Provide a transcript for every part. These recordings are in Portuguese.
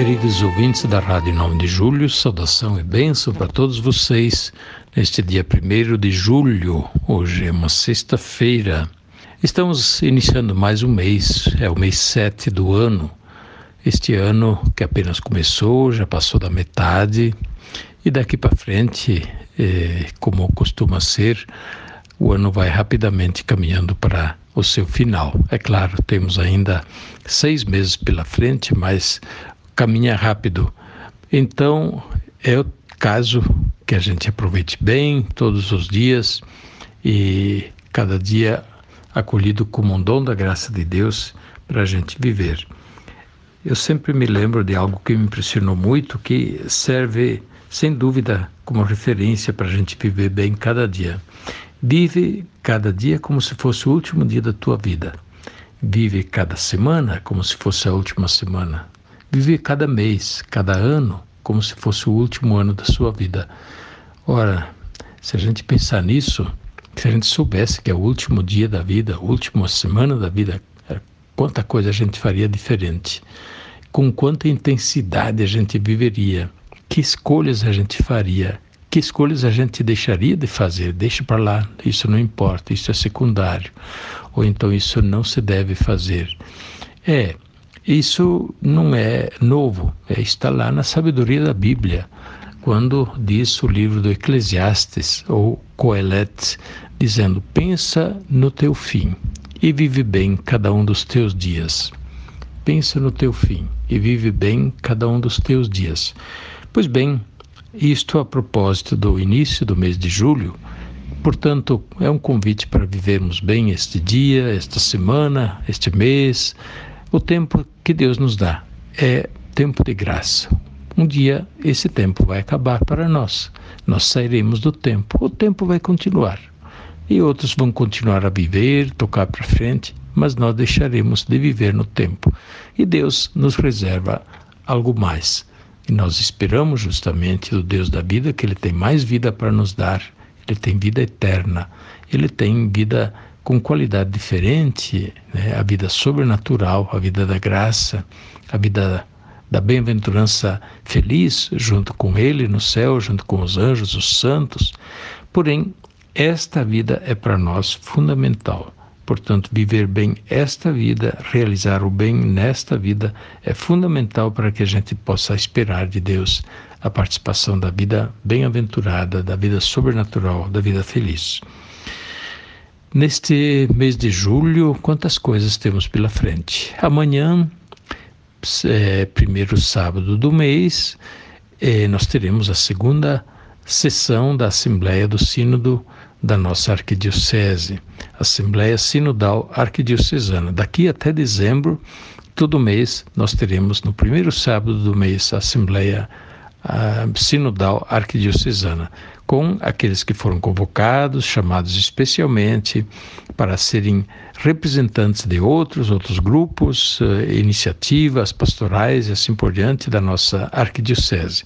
Queridos ouvintes da Rádio 9 de Julho, saudação e bênção para todos vocês neste dia 1 de julho. Hoje é uma sexta-feira. Estamos iniciando mais um mês, é o mês 7 do ano. Este ano que apenas começou, já passou da metade, e daqui para frente, eh, como costuma ser, o ano vai rapidamente caminhando para o seu final. É claro, temos ainda seis meses pela frente, mas caminha rápido. Então, é o caso que a gente aproveite bem todos os dias e cada dia acolhido como um dom da graça de Deus para a gente viver. Eu sempre me lembro de algo que me impressionou muito, que serve sem dúvida como referência para a gente viver bem cada dia. Vive cada dia como se fosse o último dia da tua vida. Vive cada semana como se fosse a última semana. Vive cada mês, cada ano, como se fosse o último ano da sua vida. Ora, se a gente pensar nisso, se a gente soubesse que é o último dia da vida, a última semana da vida, é, quanta coisa a gente faria diferente, com quanta intensidade a gente viveria, que escolhas a gente faria, que escolhas a gente deixaria de fazer, deixa para lá, isso não importa, isso é secundário, ou então isso não se deve fazer. É, isso não é novo, é, está lá na sabedoria da Bíblia, quando diz o livro do Eclesiastes, ou Coelet, dizendo: Pensa no teu fim e vive bem cada um dos teus dias. Pensa no teu fim e vive bem cada um dos teus dias. Pois bem, isto a propósito do início do mês de julho, portanto, é um convite para vivermos bem este dia, esta semana, este mês, o tempo que Deus nos dá é tempo de graça. Um dia esse tempo vai acabar para nós. Nós sairemos do tempo. O tempo vai continuar. E outros vão continuar a viver, tocar para frente, mas nós deixaremos de viver no tempo. E Deus nos reserva algo mais. E nós esperamos justamente do Deus da vida que Ele tem mais vida para nos dar. Ele tem vida eterna. Ele tem vida com qualidade diferente, né? a vida sobrenatural, a vida da graça, a vida da bem-aventurança feliz junto com Ele no céu, junto com os anjos, os santos. Porém, esta vida é para nós fundamental. Portanto, viver bem esta vida, realizar o bem nesta vida, é fundamental para que a gente possa esperar de Deus a participação da vida bem-aventurada, da vida sobrenatural, da vida feliz. Neste mês de julho, quantas coisas temos pela frente? Amanhã, é, primeiro sábado do mês, é, nós teremos a segunda sessão da Assembleia do Sínodo da nossa Arquidiocese, Assembleia Sinodal Arquidiocesana. Daqui até dezembro, todo mês, nós teremos no primeiro sábado do mês a Assembleia a sinodal arquidiocesana, com aqueles que foram convocados, chamados especialmente para serem representantes de outros, outros grupos, eh, iniciativas pastorais e assim por diante da nossa arquidiocese.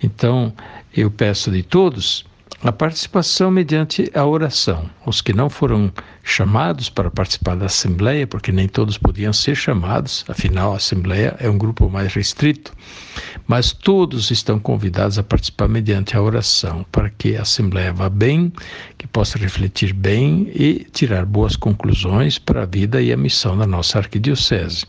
Então, eu peço de todos a participação mediante a oração. Os que não foram chamados para participar da Assembleia, porque nem todos podiam ser chamados, afinal, a Assembleia é um grupo mais restrito, mas todos estão convidados a participar mediante a oração, para que a Assembleia vá bem, que possa refletir bem e tirar boas conclusões para a vida e a missão da nossa arquidiocese.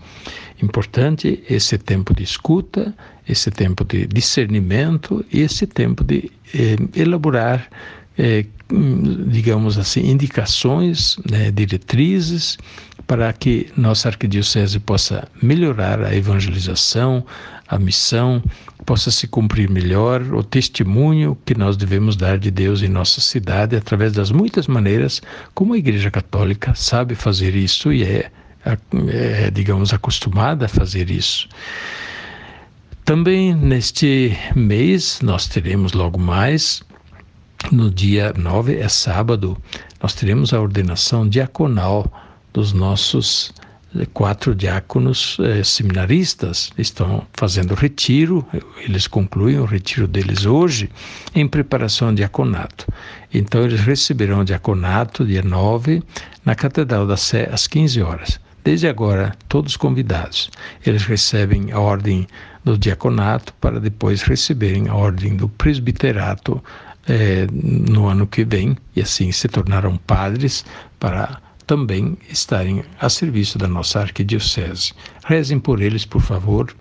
Importante esse tempo de escuta, esse tempo de discernimento e esse tempo de eh, elaborar, eh, digamos assim, indicações, né, diretrizes para que nossa arquidiocese possa melhorar a evangelização, a missão, possa se cumprir melhor o testemunho que nós devemos dar de Deus em nossa cidade através das muitas maneiras como a Igreja Católica sabe fazer isso e é é, digamos, acostumada a fazer isso. Também neste mês nós teremos logo mais no dia 9, é sábado, nós teremos a ordenação diaconal dos nossos quatro diáconos eh, seminaristas estão fazendo retiro, eles concluem o retiro deles hoje em preparação ao diaconato. Então eles receberão o diaconato dia 9 na Catedral da Sé às 15 horas. Desde agora, todos convidados. Eles recebem a ordem do diaconato para depois receberem a ordem do presbiterato eh, no ano que vem e assim se tornarão padres para também estarem a serviço da nossa arquidiocese. Rezem por eles, por favor,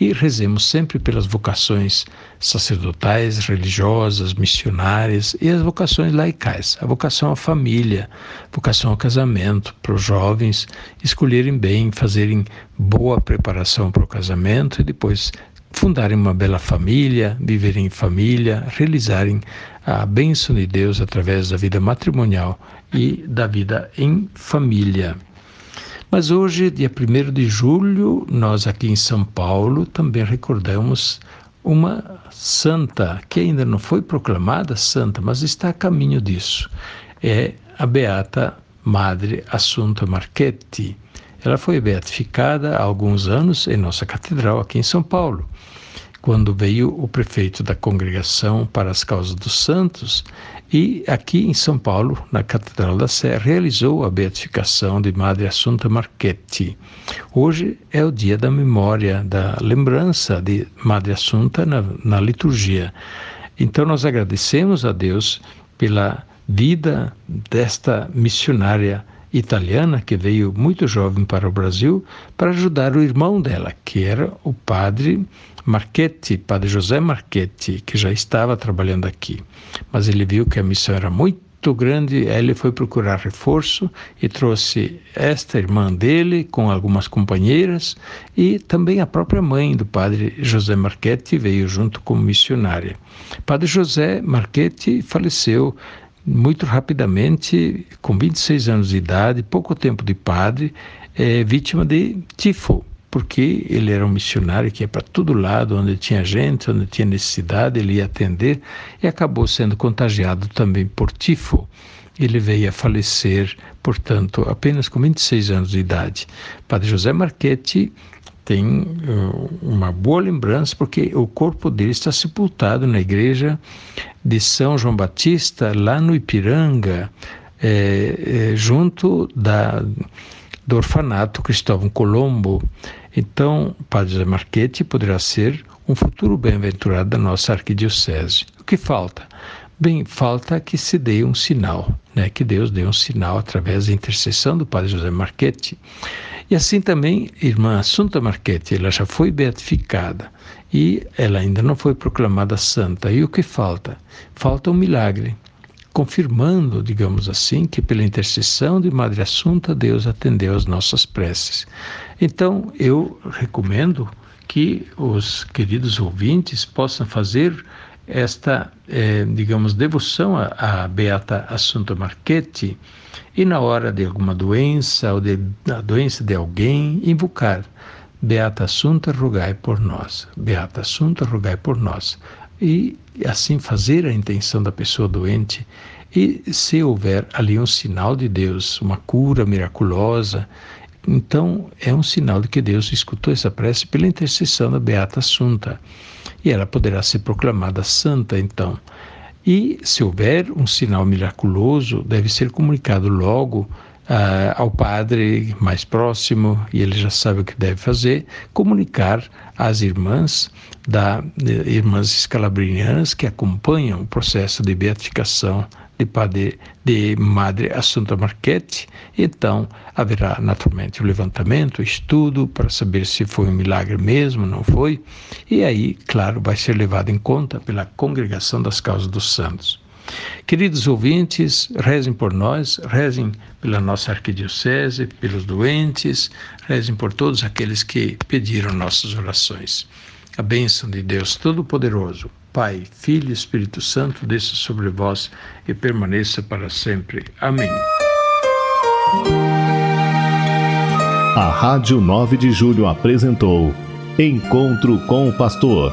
e rezemos sempre pelas vocações sacerdotais, religiosas, missionárias e as vocações laicais, a vocação à família, vocação ao casamento, para os jovens escolherem bem, fazerem boa preparação para o casamento e depois fundarem uma bela família, viverem em família, realizarem a bênção de Deus através da vida matrimonial e da vida em família. Mas hoje, dia 1 de julho, nós aqui em São Paulo também recordamos uma santa que ainda não foi proclamada santa, mas está a caminho disso. É a beata Madre Assunta Marchetti. Ela foi beatificada há alguns anos em nossa catedral aqui em São Paulo quando veio o prefeito da Congregação para as Causas dos Santos e aqui em São Paulo, na Catedral da Sé, realizou a beatificação de Madre Assunta Marchetti. Hoje é o dia da memória, da lembrança de Madre Assunta na, na liturgia. Então nós agradecemos a Deus pela vida desta missionária italiana que veio muito jovem para o Brasil para ajudar o irmão dela, que era o padre Marchetti, padre José Marchetti, que já estava trabalhando aqui. Mas ele viu que a missão era muito grande, ele foi procurar reforço e trouxe esta irmã dele com algumas companheiras e também a própria mãe do padre José Marchetti veio junto como missionária. Padre José Marchetti faleceu muito rapidamente, com 26 anos de idade, pouco tempo de padre, é, vítima de tifo, porque ele era um missionário que ia para todo lado, onde tinha gente, onde tinha necessidade, ele ia atender e acabou sendo contagiado também por tifo. Ele veio a falecer, portanto, apenas com 26 anos de idade. Padre José Marchetti tem uh, uma boa lembrança, porque o corpo dele está sepultado na igreja de São João Batista, lá no Ipiranga, é, é, junto da, do orfanato Cristóvão Colombo. Então, Padre José Marchetti poderá ser um futuro bem-aventurado da nossa arquidiocese. O que falta? Bem, falta que se dê um sinal, né? que Deus dê um sinal através da intercessão do Padre José Marchetti. E assim também, irmã Assunta Marchetti, ela já foi beatificada e ela ainda não foi proclamada santa. E o que falta? Falta um milagre, confirmando, digamos assim, que pela intercessão de Madre Assunta, Deus atendeu às nossas preces. Então, eu recomendo que os queridos ouvintes possam fazer esta, eh, digamos, devoção à, Beata Assunta Marchetti e na hora de alguma doença ou de, da doença de alguém, invocar Beata Assunta, rogai por nós. Beata Assunta, rogai por nós e assim fazer a intenção da pessoa doente. E se houver ali um sinal de Deus, uma cura miraculosa, então é um sinal de que Deus escutou essa prece pela intercessão da Beata Assunta. E ela poderá ser proclamada santa, então. E se houver um sinal miraculoso, deve ser comunicado logo uh, ao padre mais próximo, e ele já sabe o que deve fazer, comunicar às irmãs da irmãs escalabrinianas que acompanham o processo de beatificação de padre de Madre Assunta Marchetti. Então haverá naturalmente o levantamento, o estudo para saber se foi um milagre mesmo, não foi. E aí, claro, vai ser levado em conta pela congregação das causas dos santos. Queridos ouvintes, rezem por nós, rezem pela nossa arquidiocese, pelos doentes, rezem por todos aqueles que pediram nossas orações. A bênção de Deus Todo-Poderoso, Pai, Filho e Espírito Santo, desça sobre vós e permaneça para sempre. Amém. A Rádio 9 de Julho apresentou Encontro com o Pastor,